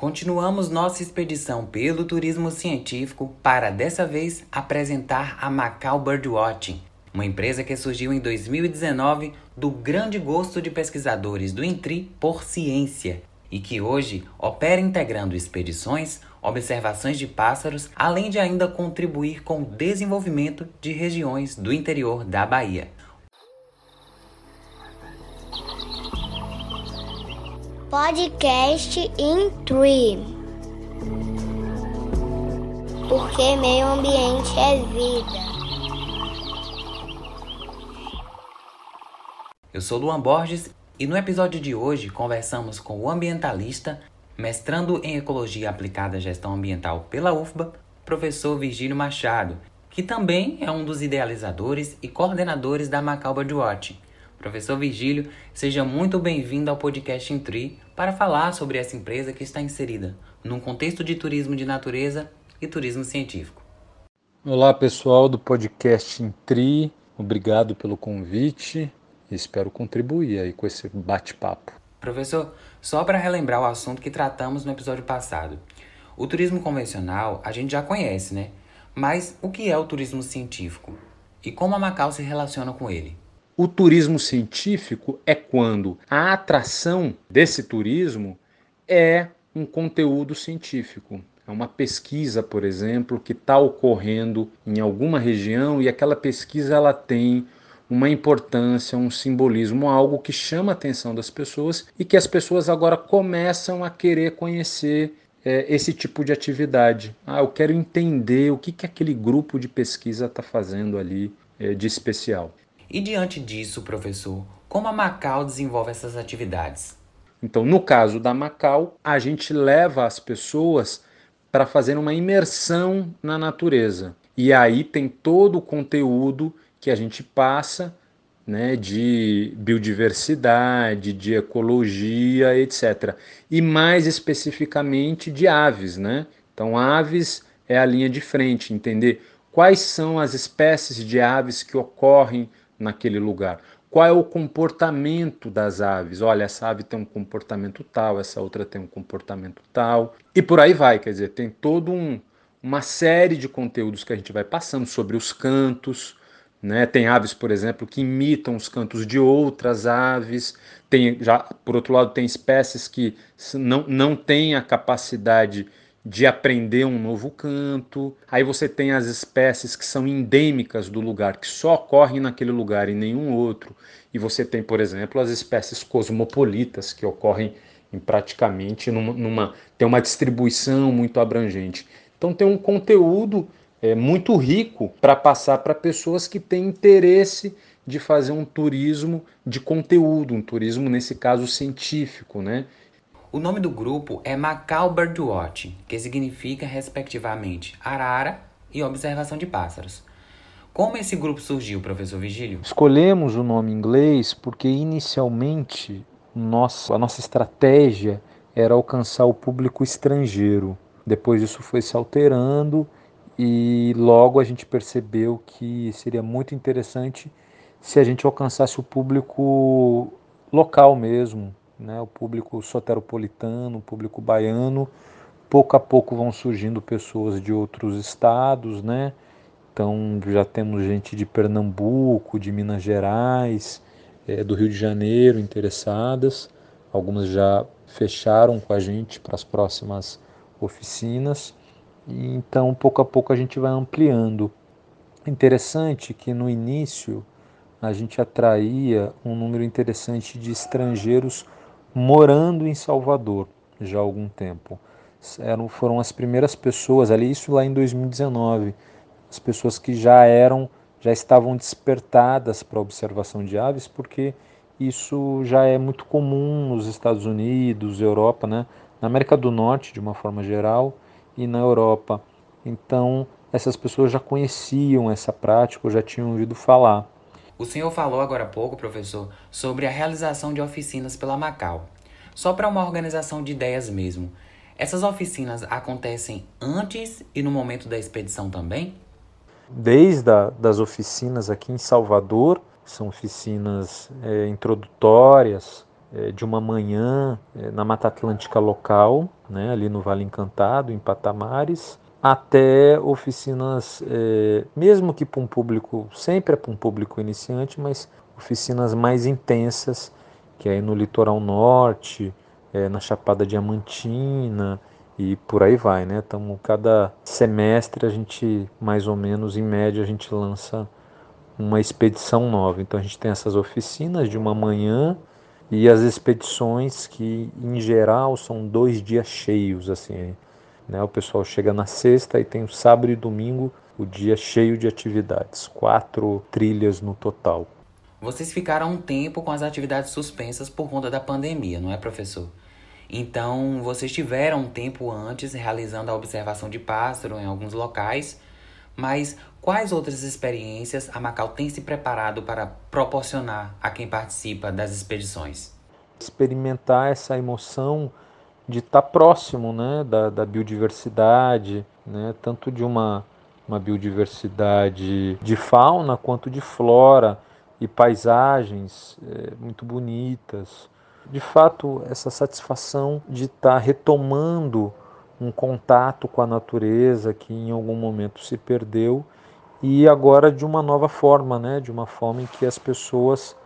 Continuamos nossa expedição pelo turismo científico para dessa vez apresentar a Macau Birdwatching, uma empresa que surgiu em 2019 do grande gosto de pesquisadores do INTRI por ciência e que hoje opera integrando expedições, observações de pássaros, além de ainda contribuir com o desenvolvimento de regiões do interior da Bahia. Podcast in Tree. Porque meio ambiente é vida. Eu sou Luan Borges e no episódio de hoje conversamos com o ambientalista, mestrando em Ecologia Aplicada à Gestão Ambiental pela UFBA, professor Virgílio Machado, que também é um dos idealizadores e coordenadores da Macau Birdwatch, Professor Virgílio, seja muito bem-vindo ao podcast Intri para falar sobre essa empresa que está inserida num contexto de turismo de natureza e turismo científico. Olá, pessoal do podcast Intri. Obrigado pelo convite. Espero contribuir aí com esse bate-papo. Professor, só para relembrar o assunto que tratamos no episódio passado. O turismo convencional a gente já conhece, né? Mas o que é o turismo científico? E como a Macau se relaciona com ele? O turismo científico é quando a atração desse turismo é um conteúdo científico. É uma pesquisa, por exemplo, que está ocorrendo em alguma região e aquela pesquisa ela tem uma importância, um simbolismo, algo que chama a atenção das pessoas e que as pessoas agora começam a querer conhecer é, esse tipo de atividade. Ah, eu quero entender o que, que aquele grupo de pesquisa está fazendo ali é, de especial. E diante disso, professor, como a Macau desenvolve essas atividades? Então, no caso da Macau, a gente leva as pessoas para fazer uma imersão na natureza. E aí tem todo o conteúdo que a gente passa né, de biodiversidade, de ecologia, etc. E mais especificamente de aves. Né? Então, aves é a linha de frente, entender quais são as espécies de aves que ocorrem naquele lugar. Qual é o comportamento das aves? Olha, essa ave tem um comportamento tal, essa outra tem um comportamento tal. E por aí vai, quer dizer, tem todo um, uma série de conteúdos que a gente vai passando sobre os cantos, né? Tem aves, por exemplo, que imitam os cantos de outras aves. Tem já, por outro lado, tem espécies que não, não têm a capacidade de aprender um novo canto. Aí você tem as espécies que são endêmicas do lugar, que só ocorrem naquele lugar e nenhum outro. E você tem, por exemplo, as espécies cosmopolitas que ocorrem em praticamente numa, numa tem uma distribuição muito abrangente. Então tem um conteúdo é, muito rico para passar para pessoas que têm interesse de fazer um turismo de conteúdo, um turismo nesse caso científico, né? O nome do grupo é Macau Birdwatch, que significa, respectivamente, arara e observação de pássaros. Como esse grupo surgiu, professor Vigílio? Escolhemos o nome inglês porque inicialmente nossa, a nossa estratégia era alcançar o público estrangeiro. Depois isso foi se alterando e logo a gente percebeu que seria muito interessante se a gente alcançasse o público local mesmo, né, o público soteropolitano, o público baiano. Pouco a pouco vão surgindo pessoas de outros estados, né? Então já temos gente de Pernambuco, de Minas Gerais, é, do Rio de Janeiro interessadas. Algumas já fecharam com a gente para as próximas oficinas. E, então, pouco a pouco a gente vai ampliando. Interessante que no início a gente atraía um número interessante de estrangeiros morando em Salvador já há algum tempo. Eram, foram as primeiras pessoas ali, isso lá em 2019, as pessoas que já eram, já estavam despertadas para a observação de aves, porque isso já é muito comum nos Estados Unidos, Europa, né? na América do Norte de uma forma geral e na Europa. Então essas pessoas já conheciam essa prática, ou já tinham ouvido falar. O senhor falou agora há pouco, professor, sobre a realização de oficinas pela Macau. Só para uma organização de ideias mesmo. Essas oficinas acontecem antes e no momento da expedição também? Desde a, das oficinas aqui em Salvador, são oficinas é, introdutórias, é, de uma manhã é, na Mata Atlântica local, né, ali no Vale Encantado, em Patamares, até oficinas, é, mesmo que para um público, sempre é para um público iniciante, mas oficinas mais intensas, que é no litoral norte, é, na Chapada Diamantina e por aí vai, né? Então, cada semestre a gente, mais ou menos, em média, a gente lança uma expedição nova. Então, a gente tem essas oficinas de uma manhã e as expedições que, em geral, são dois dias cheios, assim, né? O pessoal chega na sexta e tem o sábado e domingo o dia cheio de atividades, quatro trilhas no total. Vocês ficaram um tempo com as atividades suspensas por conta da pandemia, não é, professor? Então, vocês tiveram um tempo antes realizando a observação de pássaro em alguns locais, mas quais outras experiências a Macau tem se preparado para proporcionar a quem participa das expedições? Experimentar essa emoção de estar tá próximo né, da, da biodiversidade, né, tanto de uma, uma biodiversidade de fauna quanto de flora e paisagens é, muito bonitas. De fato, essa satisfação de estar tá retomando um contato com a natureza que em algum momento se perdeu e agora de uma nova forma, né, de uma forma em que as pessoas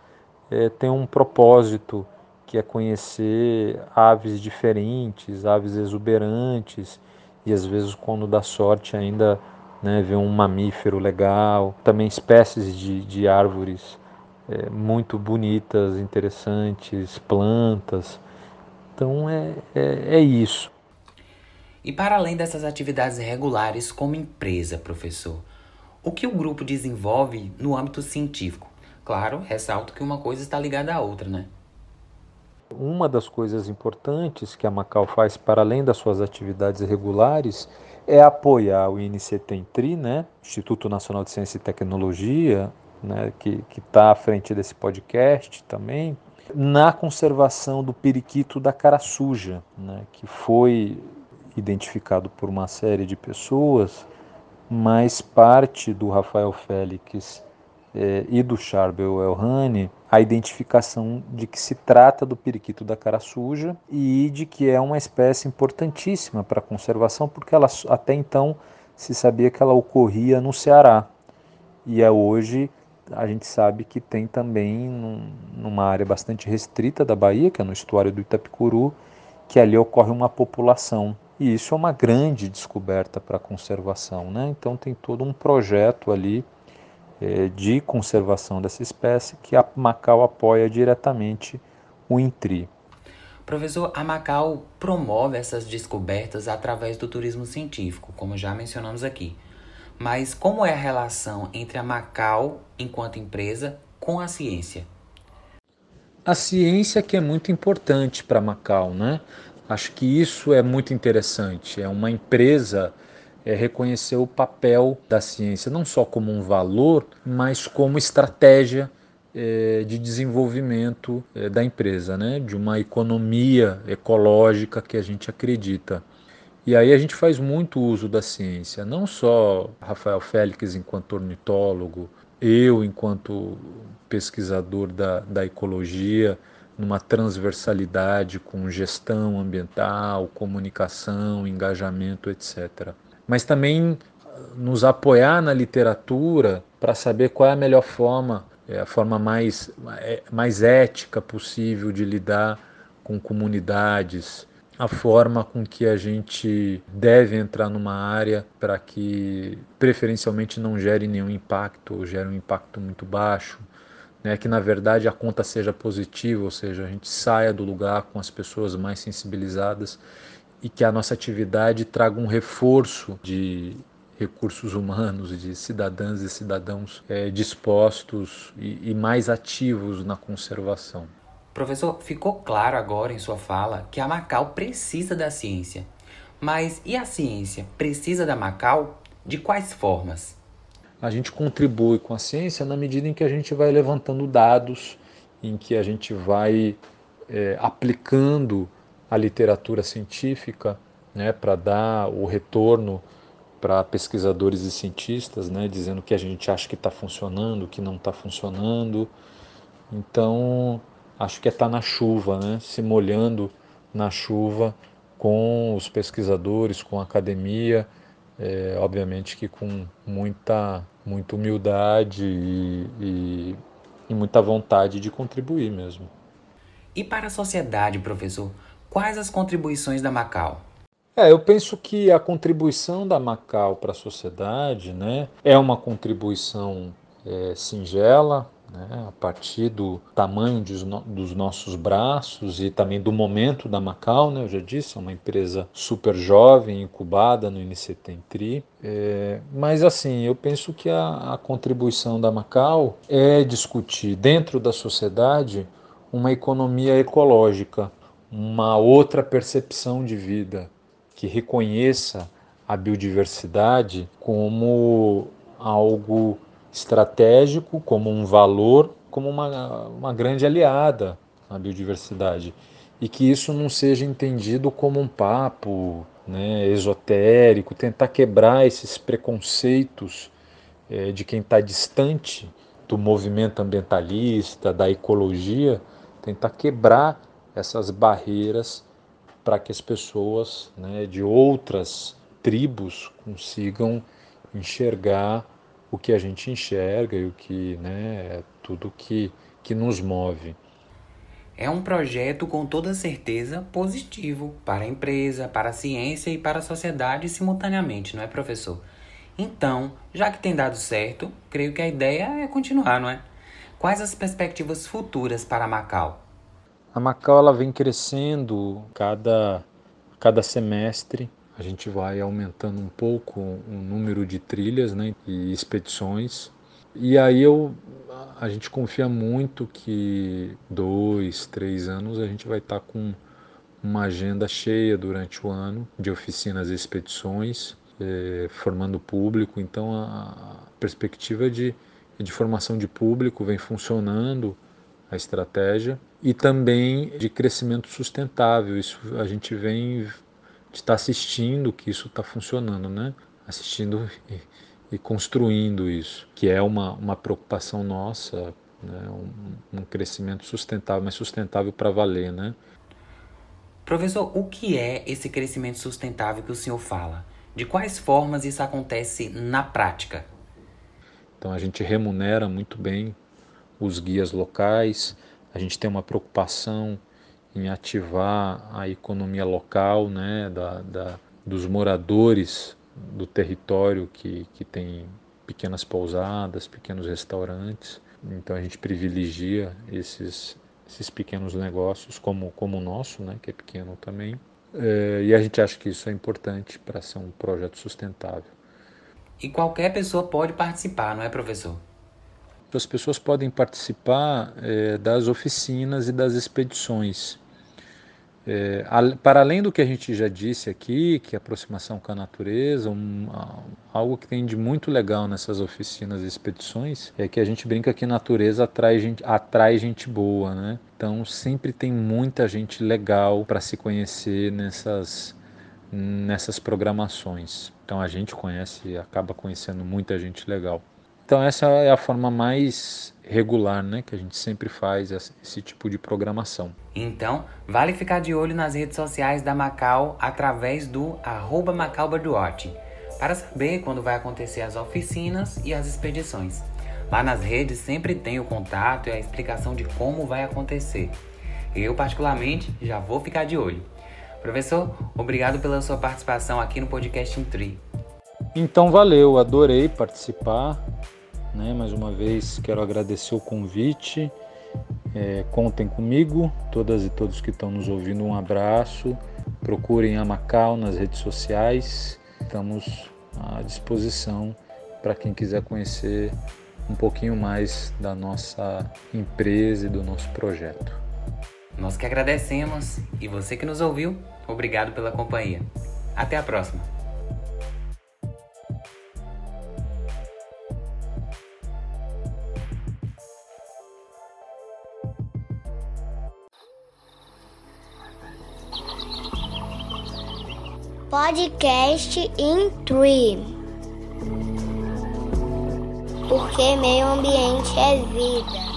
é, têm um propósito que é conhecer aves diferentes, aves exuberantes e às vezes quando dá sorte ainda né, ver um mamífero legal, também espécies de, de árvores é, muito bonitas, interessantes, plantas. Então é, é, é isso. E para além dessas atividades regulares como empresa, professor, o que o grupo desenvolve no âmbito científico? Claro, ressalto que uma coisa está ligada à outra, né? Uma das coisas importantes que a Macau faz para além das suas atividades regulares é apoiar o INCTENTRI, né, Instituto Nacional de Ciência e Tecnologia, né, que está à frente desse podcast também, na conservação do periquito da cara suja, né, que foi identificado por uma série de pessoas, mas parte do Rafael Félix eh, e do Charbel Elhani a identificação de que se trata do periquito da cara suja e de que é uma espécie importantíssima para a conservação, porque ela, até então se sabia que ela ocorria no Ceará. E é hoje a gente sabe que tem também num, numa área bastante restrita da Bahia, que é no estuário do Itapicuru, que ali ocorre uma população. E isso é uma grande descoberta para a conservação. Né? Então tem todo um projeto ali de conservação dessa espécie que a Macau apoia diretamente o INTRI. Professor, a Macau promove essas descobertas através do turismo científico, como já mencionamos aqui. Mas como é a relação entre a Macau, enquanto empresa, com a ciência? A ciência que é muito importante para Macau, né? Acho que isso é muito interessante. É uma empresa é, reconhecer o papel da ciência, não só como um valor, mas como estratégia é, de desenvolvimento é, da empresa, né? de uma economia ecológica que a gente acredita. E aí a gente faz muito uso da ciência, não só Rafael Félix enquanto ornitólogo, eu enquanto pesquisador da, da ecologia, numa transversalidade com gestão ambiental, comunicação, engajamento, etc mas também nos apoiar na literatura para saber qual é a melhor forma, é, a forma mais, é, mais ética possível de lidar com comunidades, a forma com que a gente deve entrar numa área para que preferencialmente não gere nenhum impacto ou gere um impacto muito baixo, né, que na verdade a conta seja positiva, ou seja, a gente saia do lugar com as pessoas mais sensibilizadas e que a nossa atividade traga um reforço de recursos humanos, de cidadãs e cidadãos é, dispostos e, e mais ativos na conservação. Professor, ficou claro agora em sua fala que a Macau precisa da ciência. Mas e a ciência precisa da Macau? De quais formas? A gente contribui com a ciência na medida em que a gente vai levantando dados, em que a gente vai é, aplicando a literatura científica né, para dar o retorno para pesquisadores e cientistas, né, dizendo que a gente acha que está funcionando, que não está funcionando. Então, acho que é estar tá na chuva, né? se molhando na chuva com os pesquisadores, com a academia, é, obviamente que com muita, muita humildade e, e, e muita vontade de contribuir mesmo. E para a sociedade, professor, quais as contribuições da Macau? É, eu penso que a contribuição da Macau para a sociedade né, é uma contribuição é, singela, né, a partir do tamanho dos nossos braços e também do momento da Macau, né, eu já disse, é uma empresa super jovem, incubada no Inicetem É, mas assim, eu penso que a, a contribuição da Macau é discutir dentro da sociedade uma economia ecológica, uma outra percepção de vida que reconheça a biodiversidade como algo estratégico, como um valor, como uma, uma grande aliada à biodiversidade. E que isso não seja entendido como um papo né, esotérico, tentar quebrar esses preconceitos é, de quem está distante do movimento ambientalista, da ecologia, tentar quebrar essas barreiras para que as pessoas né, de outras tribos consigam enxergar o que a gente enxerga e o que né, é tudo que, que nos move. É um projeto com toda certeza positivo para a empresa, para a ciência e para a sociedade simultaneamente, não é, professor? Então, já que tem dado certo, creio que a ideia é continuar, não é? Quais as perspectivas futuras para Macau? A Macau ela vem crescendo cada, cada semestre a gente vai aumentando um pouco o número de trilhas né, e expedições. E aí eu, a gente confia muito que dois, três anos a gente vai estar tá com uma agenda cheia durante o ano de oficinas e expedições, é, formando público. Então a, perspectiva de, de formação de público vem funcionando a estratégia e também de crescimento sustentável. Isso a gente vem estar assistindo que isso está funcionando, né? Assistindo e, e, construindo isso, que é uma, uma preocupação nossa, né? um, um crescimento sustentável, mas sustentável para valer, né? Professor, o que é esse crescimento sustentável que o senhor fala? De quais formas isso acontece na prática? Então a gente remunera muito bem os guias locais, a gente tem uma preocupação em ativar a economia local, né, da, da, dos moradores do território que, que tem pequenas pousadas, pequenos restaurantes. Então a gente privilegia esses, esses pequenos negócios como, como o nosso, né, que é pequeno também. É, e a gente acha que isso é importante para ser um projeto sustentável. E qualquer pessoa pode participar, não é, professor? As pessoas podem participar é, das oficinas e das expedições. É, para além do que a gente já disse aqui, que é aproximação com a natureza, um, algo que tem de muito legal nessas oficinas e expedições é que a gente brinca que natureza atrai gente, atrai gente boa, né? Então sempre tem muita gente legal para se conhecer nessas, nessas programações. Então a gente conhece, acaba conhecendo muita gente legal. Então essa é a forma mais regular, né, que a gente sempre faz esse tipo de programação. Então, vale ficar de olho nas redes sociais da Macau através do arroba para saber quando vai acontecer as oficinas e as expedições. Lá nas redes sempre tem o contato e a explicação de como vai acontecer. Eu, particularmente, já vou ficar de olho. Professor, obrigado pela sua participação aqui no podcast Intri. Então valeu, adorei participar. Né? Mais uma vez quero agradecer o convite. É, contem comigo, todas e todos que estão nos ouvindo, um abraço. Procurem a Macau nas redes sociais. Estamos à disposição para quem quiser conhecer um pouquinho mais da nossa empresa e do nosso projeto. Nós que agradecemos e você que nos ouviu, obrigado pela companhia. Até a próxima! Podcast in Tree. Porque meio ambiente é vida.